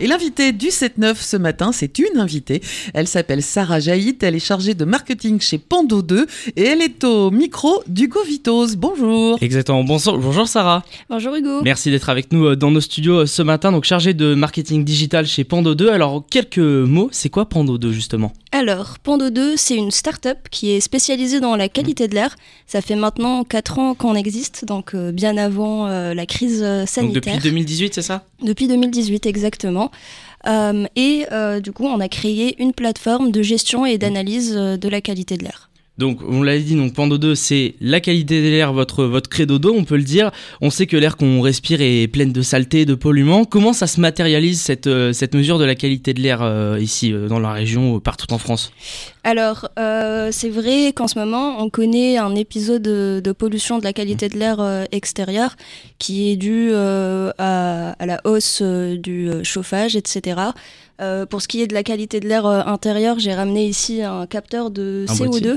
Et l'invité du 7-9 ce matin, c'est une invitée. Elle s'appelle Sarah Jaït, elle est chargée de marketing chez Pando 2 et elle est au micro d'Hugo Vitos. Bonjour. Exactement. Bonjour, bonjour Sarah. Bonjour Hugo. Merci d'être avec nous euh, dans nos studios euh, ce matin, donc chargée de marketing digital chez Pando 2. Alors, quelques mots, c'est quoi Pando 2 justement? Alors, Pando 2, c'est une start-up qui est spécialisée dans la qualité de l'air. Ça fait maintenant 4 ans qu'on existe, donc euh, bien avant euh, la crise Donc sanitaire. depuis 2018, c'est ça? Depuis 2018, exactement. Euh, et euh, du coup, on a créé une plateforme de gestion et d'analyse euh, de la qualité de l'air. Donc, on l'a dit, donc Pando 2, c'est la qualité de l'air, votre, votre credo d'eau, on peut le dire. On sait que l'air qu'on respire est pleine de saleté, de polluants. Comment ça se matérialise cette, euh, mesure de la qualité de l'air euh, ici, euh, dans la région, partout en France? Alors, c'est vrai qu'en ce moment, on connaît un épisode de, pollution de la qualité de l'air euh, extérieur qui est dû à, la hausse du chauffage, etc. Euh, pour ce qui est de la qualité de l'air euh, intérieur, j'ai ramené ici un capteur de Un CO2. boîtier.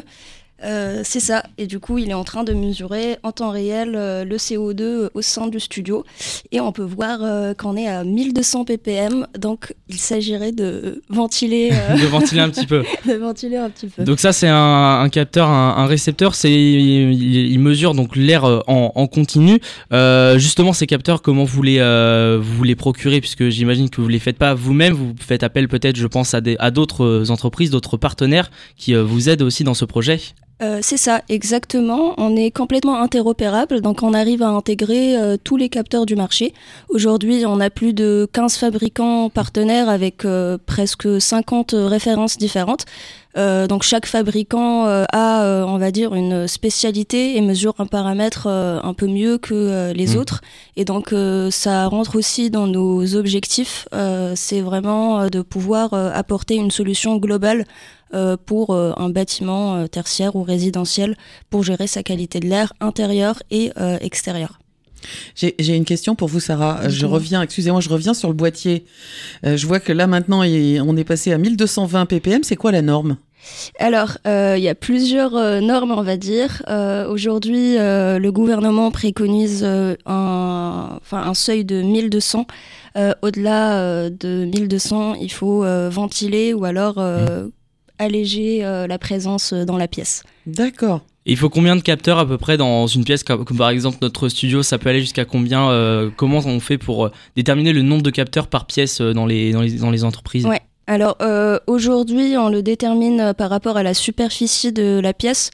Euh, c'est ça, et du coup il est en train de mesurer en temps réel euh, le CO2 au sein du studio et on peut voir euh, qu'on est à 1200 ppm, donc il s'agirait de ventiler, euh, De ventiler un petit peu. de ventiler un petit peu. Donc ça c'est un, un capteur, un, un récepteur, c'est il, il mesure donc l'air euh, en, en continu. Euh, justement ces capteurs, comment vous les euh, vous les procurez? Puisque j'imagine que vous les faites pas vous-même, vous faites appel peut-être, je pense à des à d'autres euh, entreprises, d'autres partenaires qui euh, vous aident aussi dans ce projet. Euh, c'est ça, exactement. On est complètement interopérable, donc on arrive à intégrer euh, tous les capteurs du marché. Aujourd'hui, on a plus de 15 fabricants partenaires avec euh, presque 50 références différentes. Euh, donc chaque fabricant euh, a, euh, on va dire, une spécialité et mesure un paramètre euh, un peu mieux que euh, les Mm. autres. Et donc euh, ça rentre aussi dans nos objectifs. Euh, C'est vraiment de pouvoir apporter une solution globale euh, pour euh, un bâtiment euh, tertiaire ou résidentiel pour gérer sa qualité de l'air intérieur et euh, extérieur. J'ai une question pour vous, Sarah. Euh, Je reviens, excusez-moi, je reviens sur le boîtier. Euh, je vois que là maintenant, il- on est passé à 1220 ppm. C'est quoi la norme? Alors, euh, il y a plusieurs euh, normes, on va dire. Euh, Aujourd'hui, le gouvernement préconise un, un seuil de 1200. Euh, Au-delà de 1200, il faut ventiler ou alors euh, alléger la présence dans la pièce. D'accord. Et il faut combien de capteurs à peu près dans une pièce comme, par exemple notre studio, ça peut aller jusqu'à combien euh, Comment on fait pour euh, déterminer le nombre de capteurs par pièce euh, dans les dans les, dans les entreprises? Ouais. Alors euh, aujourd'hui, on le détermine par rapport à la superficie de la pièce.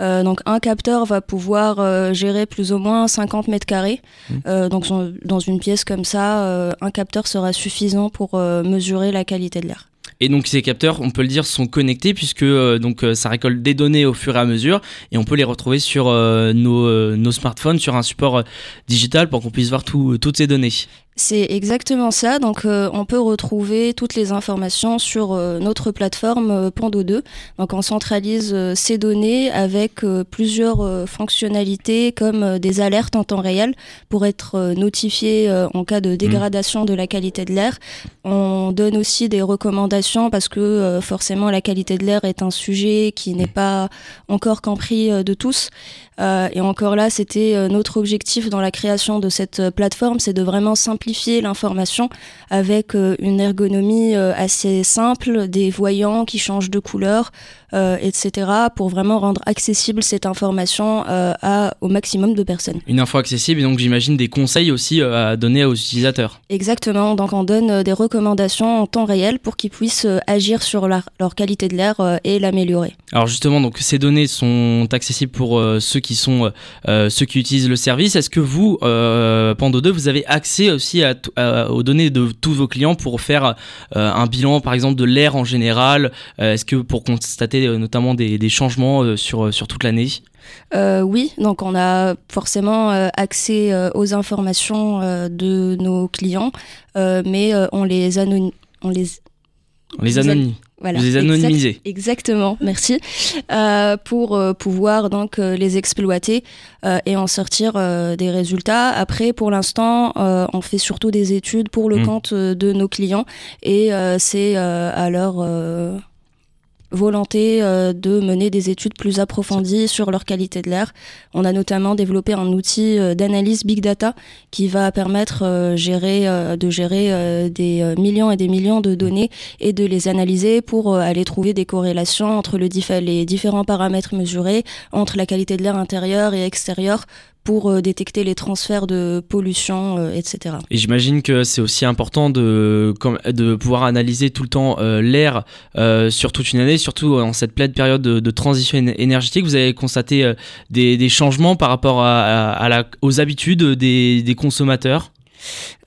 Euh, donc un capteur va pouvoir euh, gérer plus ou moins 50 mètres carrés. Mmh. Donc dans une pièce comme ça, un capteur sera suffisant pour mesurer la qualité de l'air. Et donc ces capteurs, on peut le dire, sont connectés puisque euh, donc euh, ça récolte des données au fur et à mesure et on peut les retrouver sur euh, nos, smartphones, sur un support digital pour qu'on puisse voir tout- toutes ces données. C'est exactement ça. Donc, euh, on peut retrouver toutes les informations sur euh, notre plateforme euh, Pando 2. Donc, on centralise euh, ces données avec plusieurs fonctionnalités comme des alertes en temps réel pour être notifié en cas de dégradation de la qualité de l'air. On donne aussi des recommandations parce que forcément la qualité de l'air est un sujet qui n'est pas encore compris de tous. Et encore là, c'était notre objectif dans la création de cette plateforme, c'est de vraiment simplifier l'information avec euh, une ergonomie euh, assez simple, des voyants qui changent de couleur, euh, etc., pour vraiment rendre accessible cette information euh, à, au maximum de personnes. Une info accessible et donc j'imagine des conseils aussi euh, à donner aux utilisateurs. Exactement, donc on donne des recommandations en temps réel pour qu'ils puissent agir sur la- leur qualité de l'air et l'améliorer. Alors justement, donc ces données sont accessibles pour ceux qui sont ceux qui utilisent le service. Est-ce que vous, Pando 2, vous avez accès aussi à aux données de tous vos clients pour faire un bilan, par exemple, de l'air en général? Est-ce que pour constater euh, notamment des, des changements euh, sur sur toute l'année Euh, oui, donc on a forcément euh, accès euh, aux informations euh, de nos clients, euh, mais euh, on les anony- on les On les anonyme. Voilà, Vous les exact-. Exactement, merci. Euh, pour euh, pouvoir donc euh, les exploiter euh, et en sortir euh, des résultats. Après, pour l'instant, euh, on fait surtout des études pour le Mm. compte euh, de nos clients et euh, c'est euh, à leur euh, volonté euh, de mener des études plus approfondies sur leur qualité de l'air. On a notamment développé un outil euh, d'analyse big data qui va permettre euh, gérer, de gérer des millions et des millions de données et de les analyser pour aller trouver des corrélations entre les différents paramètres mesurés, entre la qualité de l'air intérieur et extérieur pour euh, détecter les transferts de pollution, euh, etc. Et j'imagine que c'est aussi important de, pouvoir analyser tout le temps euh, l'air sur toute une année, surtout en cette pleine période de, de transition éner- énergétique. Vous avez constaté des, des changements par rapport à, à- à la, aux habitudes des, des consommateurs?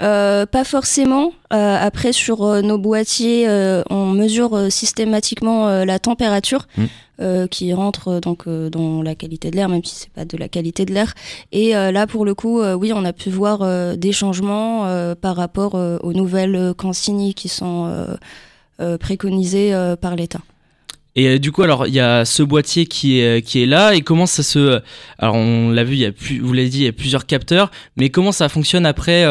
Euh, pas forcément. Euh, après, sur euh, nos boîtiers, on mesure systématiquement la température Mm. Euh, qui rentre donc euh, dans la qualité de l'air, même si c'est pas de la qualité de l'air. Et euh, là, pour le coup, oui, on a pu voir des changements par rapport aux nouvelles consignes qui sont préconisées par l'État. Et du coup, alors il y a ce boîtier qui est qui est là et comment ça se alors on l'a vu, vous l'avez dit, il y a plusieurs capteurs, mais comment ça fonctionne après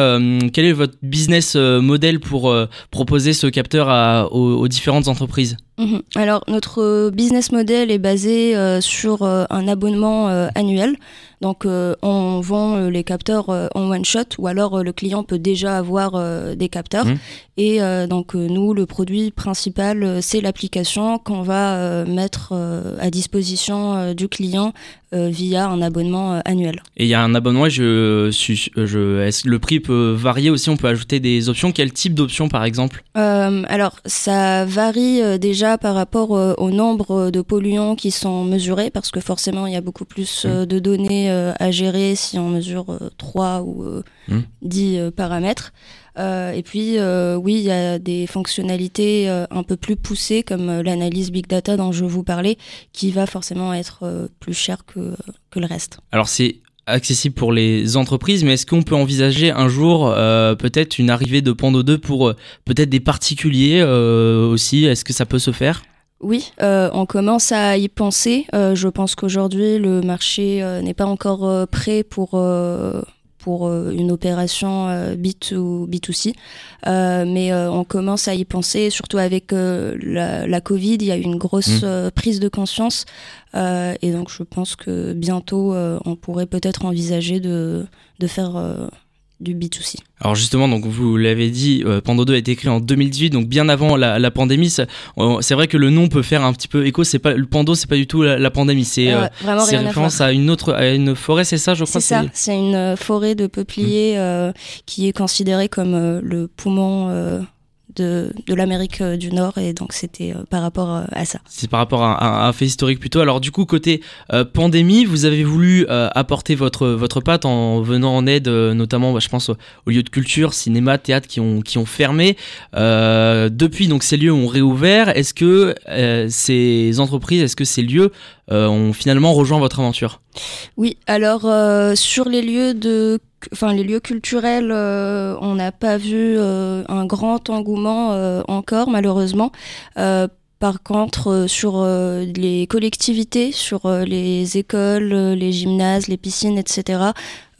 Quel est votre business model pour proposer ce capteur aux différentes entreprises? Mhm. Alors, notre business model est basé euh, sur euh, un abonnement euh, annuel. Donc, on vend les capteurs en one shot ou alors le client peut déjà avoir des capteurs. Mhm. Et donc, nous, le produit principal, c'est l'application qu'on va mettre à disposition du client via un abonnement euh, annuel. Et il y a un abonnement, je je, que le prix peut varier aussi? On peut ajouter des options. Quel type d'options par exemple? Euh, alors, ça varie euh, déjà par rapport euh, au nombre de polluants qui sont mesurés, parce que forcément, il y a beaucoup plus euh, de données euh, à gérer si on mesure euh, 3 ou euh, Mm. 10 euh, paramètres. Euh, et puis, euh, oui, il y a des fonctionnalités euh, un peu plus poussées, comme l'analyse big data dont je vous parlais, qui va forcément être plus cher que, que le reste. Alors c'est accessible pour les entreprises, mais est-ce qu'on peut envisager un jour euh, peut-être une arrivée de Pando 2 pour euh, peut-être des particuliers euh, aussi? Est-ce que ça peut se faire? Oui, on commence à y penser. Je pense qu'aujourd'hui, le marché n'est pas encore prêt pour, pour euh, une opération euh, B2, B2C. Euh, mais euh, on commence à y penser, surtout avec euh, la, la Covid, il y a eu une grosse Mm. euh, prise de conscience. Euh, et donc, je pense que bientôt, euh, on pourrait peut-être envisager de, de faire euh, du B2C. Alors justement, donc vous l'avez dit, euh, Pando 2 a été écrit en 2018, donc bien avant la, la pandémie. on- C'est vrai que le nom peut faire un petit peu écho. C'est pas le Pando, c'est pas du tout la, la pandémie. C'est euh, Euh, à référence à une autre, à une forêt, c'est ça, je crois. C'est ça, c'est une euh, forêt de peupliers euh, qui est considérée comme euh, le poumon euh, de, l'Amérique euh, du Nord et donc c'était euh, par rapport euh, à ça. C'est par rapport à, un fait historique plutôt. Alors du coup, côté pandémie, vous avez voulu apporter votre, votre patte en venant en aide, notamment, bah, je pense, aux lieux de culture, cinéma, théâtre qui ont, qui ont fermé. Depuis, donc, ces lieux ont réouvert. Est-ce que ces entreprises, est-ce que ces lieux ont finalement rejoint votre aventure Oui, alors euh, sur les lieux de enfin les lieux culturels, euh, on n'a pas vu euh, un grand engouement euh, encore malheureusement. Euh, par contre, euh, sur euh, les collectivités, sur euh, les écoles, euh, les gymnases, les piscines, etc.,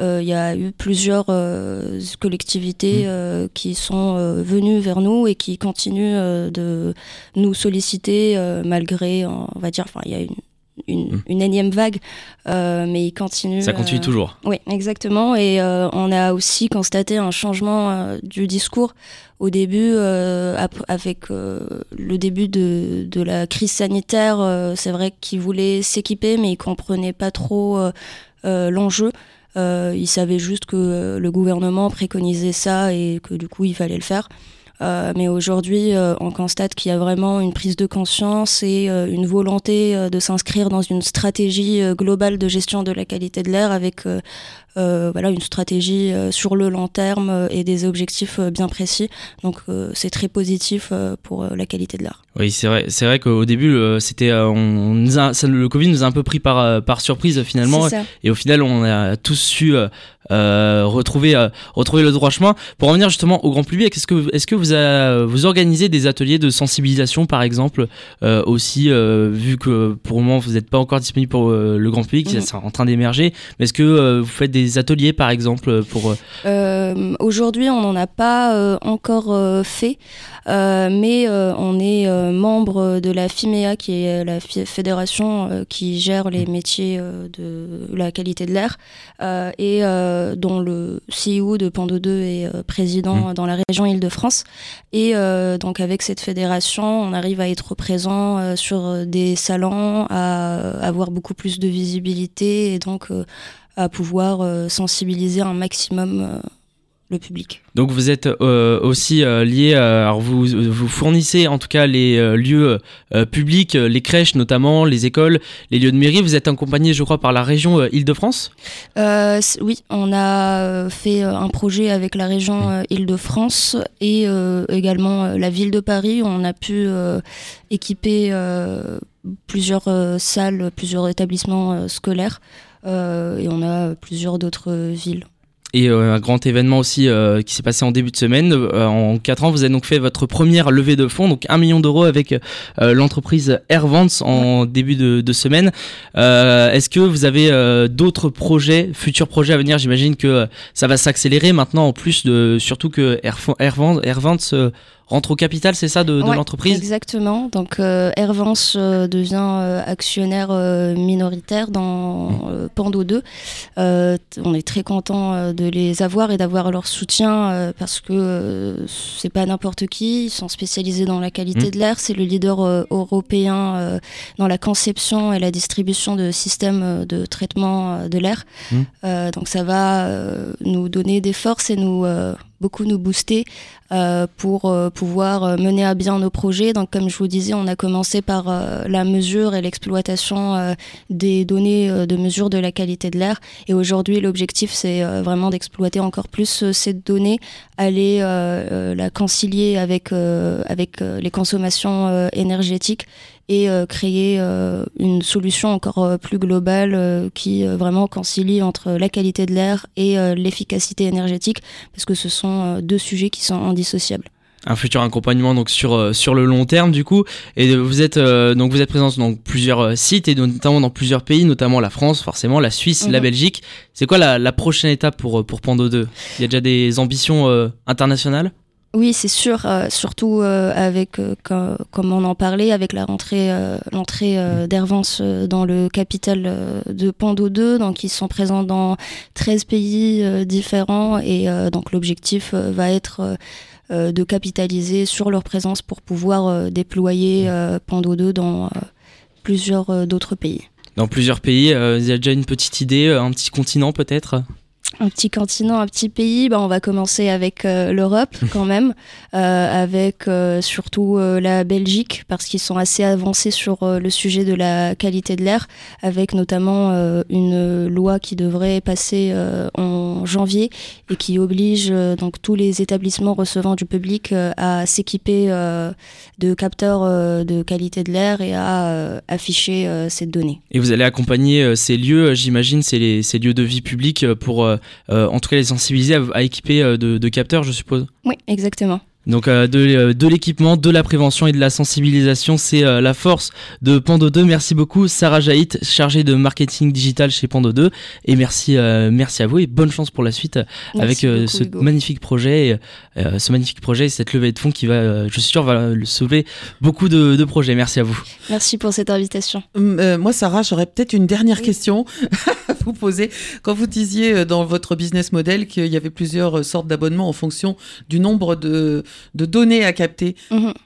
euh, il y a eu plusieurs euh, collectivités euh, qui sont euh, venues vers nous et qui continuent euh, de nous solliciter euh, malgré, on va dire, enfin, il y a une, une, Mmh. une énième vague, euh, mais il continue. Ça continue euh, toujours. oui, exactement. Et euh, on a aussi constaté un changement du discours au début, avec le début de, de la crise sanitaire. c'est vrai qu'ils voulaient s'équiper, mais ils comprenaient pas trop l'enjeu. Ils savaient juste que le gouvernement préconisait ça et que du coup il fallait le faire. Euh, mais aujourd'hui, euh, on constate qu'il y a vraiment une prise de conscience et euh, une volonté de s'inscrire dans une stratégie globale de gestion de la qualité de l'air avec voilà, une stratégie euh, sur le long terme euh, et des objectifs euh, bien précis. Donc euh, c'est très positif euh, pour euh, la qualité de l'air. Oui, c'est vrai. C'est vrai qu'au début, euh, c'était, euh, on, ça- le Covid nous a un peu pris par, euh, par surprise finalement. Et au final, on a tous su euh, euh, retrouver, euh, retrouver le droit chemin. Pour revenir justement au grand public, est-ce que, est-ce que vous vous, a- vous organisez des ateliers de sensibilisation, par exemple, euh, aussi, euh, vu que pour le moment vous n'êtes pas encore disponible pour euh, le grand public, Mhm. c'est en train d'émerger. Mais est-ce que euh, vous faites des ateliers, par exemple, pour euh, Euh, Aujourd'hui, on n'en a pas euh, encore euh, fait, mais on est membre de la FIMEA, qui est la fédération qui gère les métiers euh, de la qualité de l'air, et dont le CEO de Pando 2 est président dans la région Île-de-France. Et donc avec cette fédération, on arrive à être présent sur des salons, à avoir beaucoup plus de visibilité et donc à pouvoir euh, sensibiliser un maximum euh, le public. Donc vous êtes euh, aussi euh, lié, euh, alors vous, vous fournissez en tout cas les euh, lieux publics, les crèches notamment, les écoles, les lieux de mairie. Vous êtes accompagné, je crois, par la région Île-de-France? Oui, on a fait un projet avec la région euh, Île-de-France et également la ville de Paris. où On a pu équiper plusieurs salles, plusieurs établissements scolaires et on a plusieurs d'autres villes. Et euh, un grand événement aussi euh, qui s'est passé en début de semaine. Euh, en 4 ans, vous avez donc fait votre première levée de fonds, donc 1 million d'euros avec euh, l'entreprise Airvance en début de, de semaine. Euh, Est-ce que vous avez euh, d'autres projets, futurs projets à venir? J'imagine que ça va s'accélérer maintenant, en plus de surtout que Airvance, Airvance euh, rentre au capital, c'est ça, de, de Ouais, l'entreprise? Exactement. Donc euh, Airvance euh, devient euh, actionnaire euh, minoritaire dans euh, Pando 2. Euh, on est très content euh, de les avoir et d'avoir leur soutien euh, parce que euh, c'est pas n'importe qui. Ils sont spécialisés dans la qualité Mm. de l'air. C'est le leader euh, européen euh, dans la conception et la distribution de systèmes de traitement de l'air. Mm. Euh, donc ça va euh, nous donner des forces et nous euh, beaucoup nous booster euh, pour euh, pouvoir euh, mener à bien nos projets. Donc, comme je vous disais, on a commencé par la mesure et l'exploitation des données de mesure de la qualité de l'air. Et aujourd'hui, l'objectif, c'est vraiment d'exploiter encore plus euh, cette donnée, aller la concilier avec, avec les consommations énergétiques et euh, créer euh, une solution encore euh, plus globale qui vraiment concilie entre la qualité de l'air et l'efficacité énergétique parce que ce sont deux sujets qui sont indissociables. un futur accompagnement donc sur sur le long terme du coup et vous êtes euh, donc vous êtes présent dans plusieurs sites et notamment dans plusieurs pays notamment la France forcément la Suisse la Mhm. Belgique c'est quoi la, la prochaine étape pour pour Pando 2 il y a déjà des ambitions euh, internationales? Oui, c'est sûr, euh, surtout euh, avec, euh, co- comme on en parlait, avec la rentrée, l'entrée euh, dans le capital de Pando 2. Donc, ils sont présents dans 13 pays différents et donc l'objectif va être de capitaliser sur leur présence pour pouvoir déployer Pando 2 dans plusieurs d'autres pays. dans plusieurs pays il y a déjà une petite idée un petit continent peut-être? Un petit continent, un petit pays, bah, on va commencer avec euh, l'Europe quand même, euh, avec euh, surtout la Belgique, parce qu'ils sont assez avancés sur le sujet de la qualité de l'air, avec notamment une loi qui devrait passer en janvier et qui oblige donc tous les établissements recevant du public à s'équiper de capteurs de qualité de l'air et à afficher cette donnée. et vous allez accompagner ces lieux j'imagine ces lieux de vie publique pour en tout cas les sensibiliser à, à équiper euh, de, de capteurs je suppose Oui, exactement. Donc euh, de, euh, de l'équipement, de la prévention et de la sensibilisation, c'est euh, la force de Pando 2. Merci beaucoup Sarah Jaït, chargée de marketing digital chez Pando 2. Et merci, euh, merci à vous et bonne chance pour la suite euh, avec euh, beaucoup, ce Hugo. magnifique projet, et, euh, ce magnifique projet et cette levée de fonds qui va, euh, je suis sûr, va le sauver beaucoup de, de projets. Merci à vous. Merci pour cette invitation. Euh, moi, Sarah, j'aurais peut-être une dernière Oui. question vous poser. Quand vous disiez euh, dans votre business model qu'il y avait plusieurs euh, sortes d'abonnements en fonction du nombre de, de données à capter,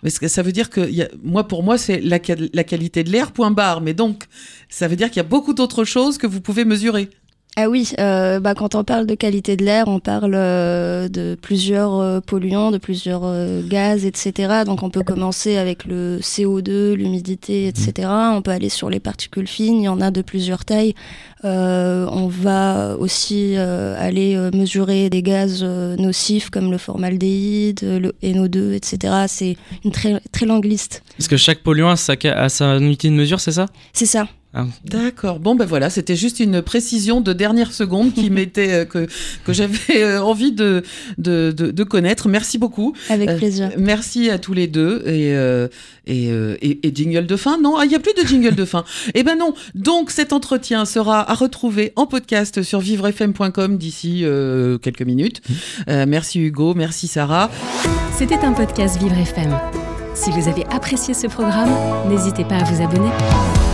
parce que ça veut dire que il y a- moi, pour moi, c'est la, la qualité de l'air, point barre. Mais donc, ça veut dire qu'il y a beaucoup d'autres choses que vous pouvez mesurer. Ah oui, euh, bah, quand on parle de qualité de l'air, on parle euh, de plusieurs euh, polluants, de plusieurs euh, gaz, etc. Donc on peut commencer avec le CO2, l'humidité, etc. On peut aller sur les particules fines, il y en a de plusieurs tailles. Euh, on va aussi euh, aller mesurer des gaz nocifs comme le formaldéhyde, le NO2, etc. C'est une très, très longue liste. Parce que chaque polluant a sa, a sa unité de mesure, c'est ça? C'est ça. Hein. D'accord. Bon, ben voilà, c'était juste une précision de dernière seconde qui m'était euh, que, que j'avais euh, envie de, de, de, de connaître. Merci beaucoup. Avec Euh, plaisir. Merci à tous les deux. Et, euh, et, euh, et, et jingle de fin Non, Ah, il n'y a plus de jingle de fin. Eh ben non. Donc cet entretien sera à retrouver en podcast sur vivrefm.com d'ici euh, quelques minutes. Euh, merci Hugo, merci Sarah. C'était un podcast Vivre FM. Si vous avez apprécié ce programme, n'hésitez pas à vous abonner.